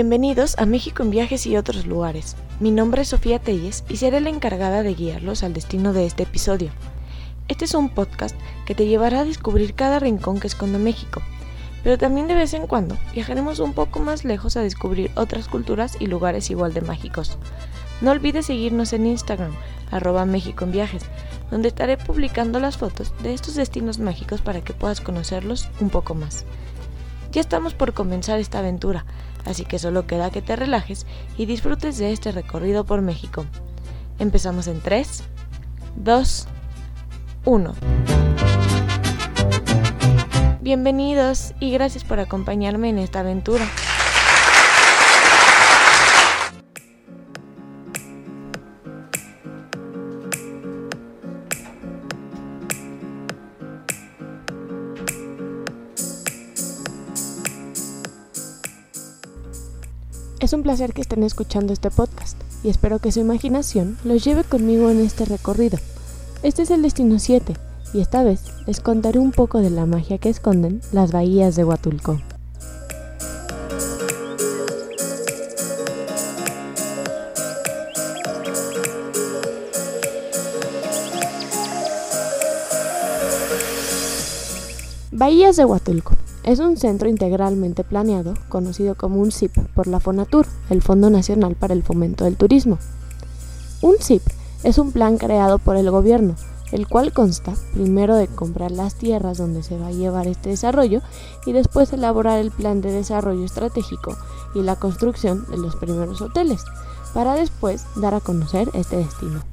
Bienvenidos a México en viajes y otros lugares. Mi nombre es Sofía Telles y seré la encargada de guiarlos al destino de este episodio. Este es un podcast que te llevará a descubrir cada rincón que esconde México, pero también de vez en cuando viajaremos un poco más lejos a descubrir otras culturas y lugares igual de mágicos. No olvides seguirnos en Instagram, arroba México en viajes, donde estaré publicando las fotos de estos destinos mágicos para que puedas conocerlos un poco más. Ya estamos por comenzar esta aventura, así que solo queda que te relajes y disfrutes de este recorrido por México. Empezamos en 3, 2, 1. Bienvenidos y gracias por acompañarme en esta aventura. Es un placer que estén escuchando este podcast y espero que su imaginación los lleve conmigo en este recorrido. Este es el destino 7 y esta vez les contaré un poco de la magia que esconden las bahías de Huatulco. Bahías de Huatulco. Es un centro integralmente planeado, conocido como un CIP por la Fonatur, el Fondo Nacional para el Fomento del Turismo. Un CIP es un plan creado por el gobierno, el cual consta primero de comprar las tierras donde se va a llevar este desarrollo y después elaborar el plan de desarrollo estratégico y la construcción de los primeros hoteles, para después dar a conocer este destino.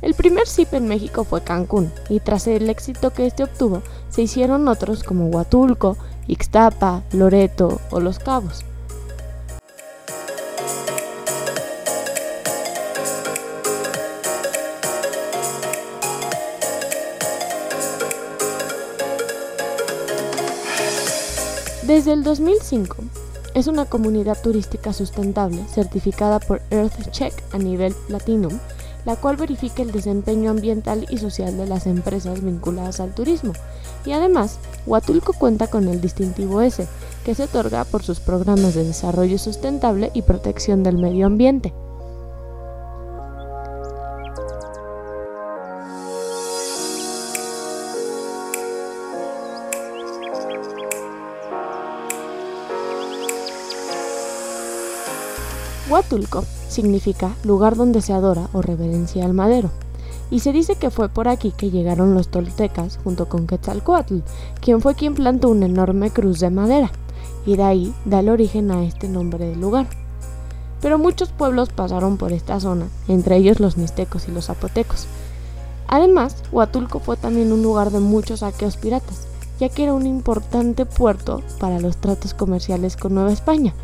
El primer SIP en México fue Cancún, y tras el éxito que este obtuvo, se hicieron otros como Huatulco, Ixtapa, Loreto o Los Cabos. Desde el 2005, es una comunidad turística sustentable certificada por EarthCheck a nivel Platinum la cual verifica el desempeño ambiental y social de las empresas vinculadas al turismo. Y además, Huatulco cuenta con el distintivo S, que se otorga por sus programas de desarrollo sustentable y protección del medio ambiente. Huatulco significa lugar donde se adora o reverencia al madero. Y se dice que fue por aquí que llegaron los toltecas junto con Quetzalcoatl, quien fue quien plantó una enorme cruz de madera, y de ahí da el origen a este nombre del lugar. Pero muchos pueblos pasaron por esta zona, entre ellos los mixtecos y los zapotecos. Además, Huatulco fue también un lugar de muchos saqueos piratas, ya que era un importante puerto para los tratos comerciales con Nueva España.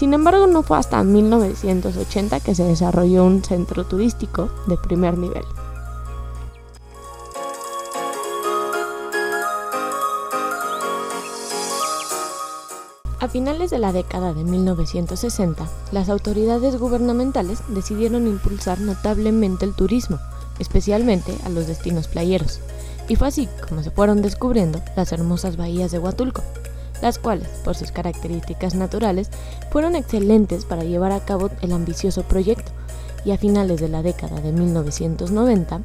Sin embargo, no fue hasta 1980 que se desarrolló un centro turístico de primer nivel. A finales de la década de 1960, las autoridades gubernamentales decidieron impulsar notablemente el turismo, especialmente a los destinos playeros, y fue así como se fueron descubriendo las hermosas bahías de Huatulco las cuales, por sus características naturales, fueron excelentes para llevar a cabo el ambicioso proyecto, y a finales de la década de 1990,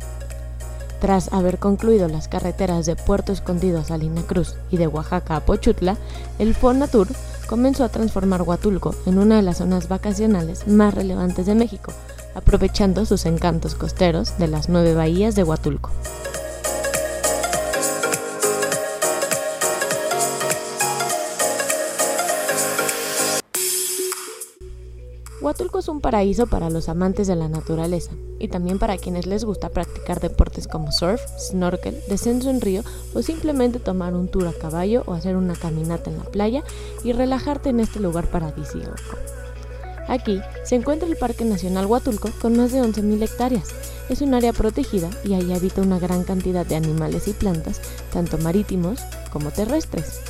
tras haber concluido las carreteras de Puerto Escondido a Salina Cruz y de Oaxaca a Pochutla, el Fonatur comenzó a transformar Huatulco en una de las zonas vacacionales más relevantes de México, aprovechando sus encantos costeros de las nueve bahías de Huatulco. Huatulco es un paraíso para los amantes de la naturaleza y también para quienes les gusta practicar deportes como surf, snorkel, descenso en río o simplemente tomar un tour a caballo o hacer una caminata en la playa y relajarte en este lugar paradisíaco. Aquí se encuentra el Parque Nacional Huatulco con más de 11.000 hectáreas. Es un área protegida y ahí habita una gran cantidad de animales y plantas, tanto marítimos como terrestres.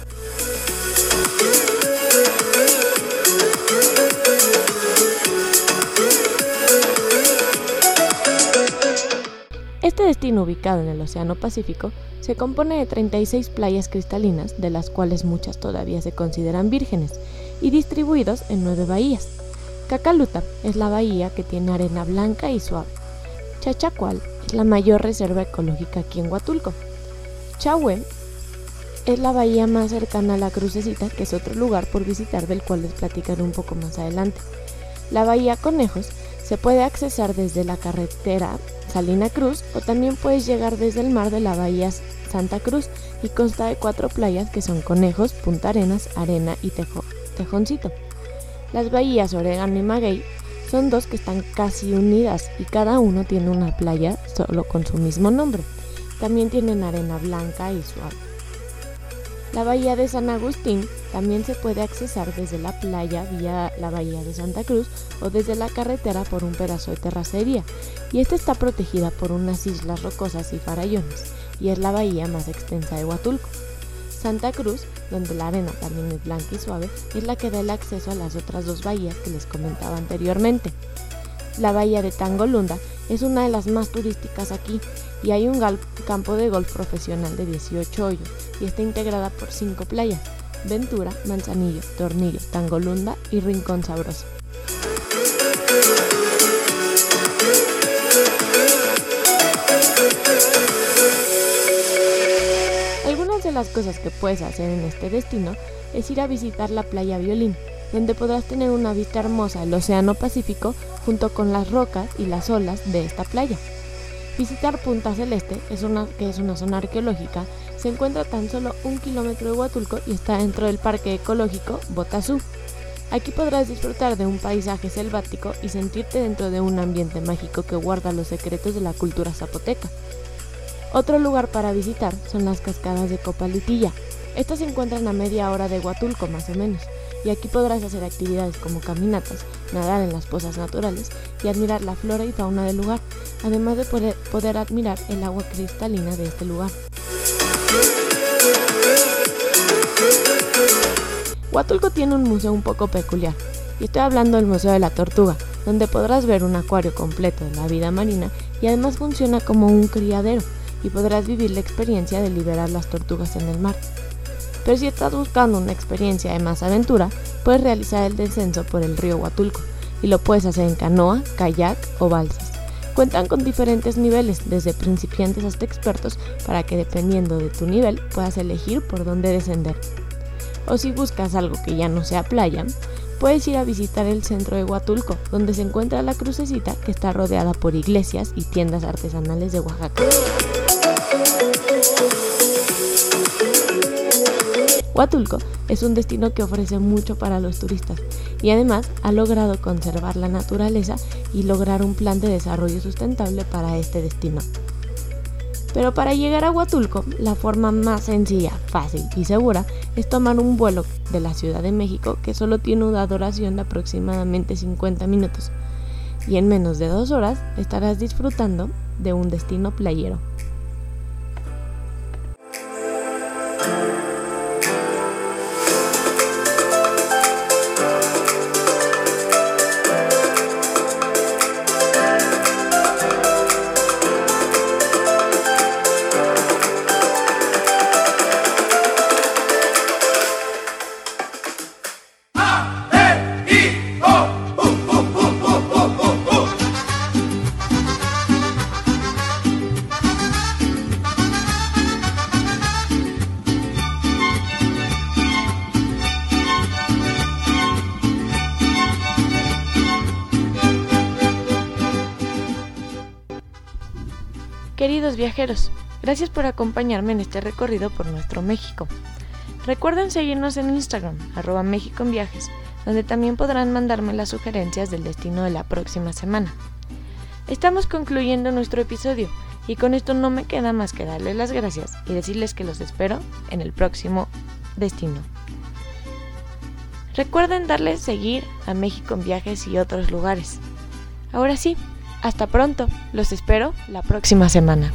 Destino ubicado en el Océano Pacífico se compone de 36 playas cristalinas, de las cuales muchas todavía se consideran vírgenes, y distribuidos en nueve bahías. Cacaluta es la bahía que tiene arena blanca y suave. Chachacual es la mayor reserva ecológica aquí en Huatulco. Chahue es la bahía más cercana a la Crucecita, que es otro lugar por visitar del cual les platicaré un poco más adelante. La bahía Conejos se puede accesar desde la carretera Salina Cruz o también puedes llegar desde el mar de la bahía Santa Cruz y consta de cuatro playas que son Conejos, Punta Arenas, Arena y Tejoncito. Las bahías Oregano y Maguey son dos que están casi unidas y cada uno tiene una playa solo con su mismo nombre. También tienen arena blanca y suave. La bahía de San Agustín también se puede accesar desde la playa vía la bahía de Santa Cruz o desde la carretera por un pedazo de terracería, y esta está protegida por unas islas rocosas y farallones, y es la bahía más extensa de Huatulco. Santa Cruz, donde la arena también es blanca y suave, es la que da el acceso a las otras dos bahías que les comentaba anteriormente. La bahía de Tangolunda es una de las más turísticas aquí y hay un campo de golf profesional de 18 hoyos y está integrada por cinco playas, Ventura, Manzanillo, Tornillo, Tangolunda y Rincón Sabroso. Algunas de las cosas que puedes hacer en este destino es ir a visitar la playa Violín, donde podrás tener una vista hermosa del Océano Pacífico junto con las rocas y las olas de esta playa. Visitar Punta Celeste, es una, que es una zona arqueológica, se encuentra tan solo un kilómetro de Huatulco y está dentro del Parque Ecológico Botazú. Aquí podrás disfrutar de un paisaje selvático y sentirte dentro de un ambiente mágico que guarda los secretos de la cultura zapoteca. Otro lugar para visitar son las cascadas de Copalitilla. Estas se encuentran a media hora de Huatulco más o menos y aquí podrás hacer actividades como caminatas, nadar en las pozas naturales y admirar la flora y fauna del lugar, además de poder, poder admirar el agua cristalina de este lugar. Huatulco tiene un museo un poco peculiar, y estoy hablando del Museo de la Tortuga, donde podrás ver un acuario completo de la vida marina y además funciona como un criadero y podrás vivir la experiencia de liberar las tortugas en el mar. Pero si estás buscando una experiencia de más aventura, puedes realizar el descenso por el río Huatulco y lo puedes hacer en canoa, kayak o balsas. Cuentan con diferentes niveles, desde principiantes hasta expertos, para que dependiendo de tu nivel puedas elegir por dónde descender. O si buscas algo que ya no sea playa, puedes ir a visitar el centro de Huatulco, donde se encuentra la crucecita que está rodeada por iglesias y tiendas artesanales de Oaxaca. Huatulco es un destino que ofrece mucho para los turistas y además ha logrado conservar la naturaleza y lograr un plan de desarrollo sustentable para este destino. Pero para llegar a Huatulco, la forma más sencilla, fácil y segura es tomar un vuelo de la Ciudad de México que solo tiene una duración de aproximadamente 50 minutos y en menos de dos horas estarás disfrutando de un destino playero. Queridos viajeros, gracias por acompañarme en este recorrido por nuestro México. Recuerden seguirnos en Instagram, arroba México en Viajes, donde también podrán mandarme las sugerencias del destino de la próxima semana. Estamos concluyendo nuestro episodio y con esto no me queda más que darles las gracias y decirles que los espero en el próximo destino. Recuerden darles seguir a México en Viajes y otros lugares. Ahora sí, hasta pronto, los espero la próxima semana.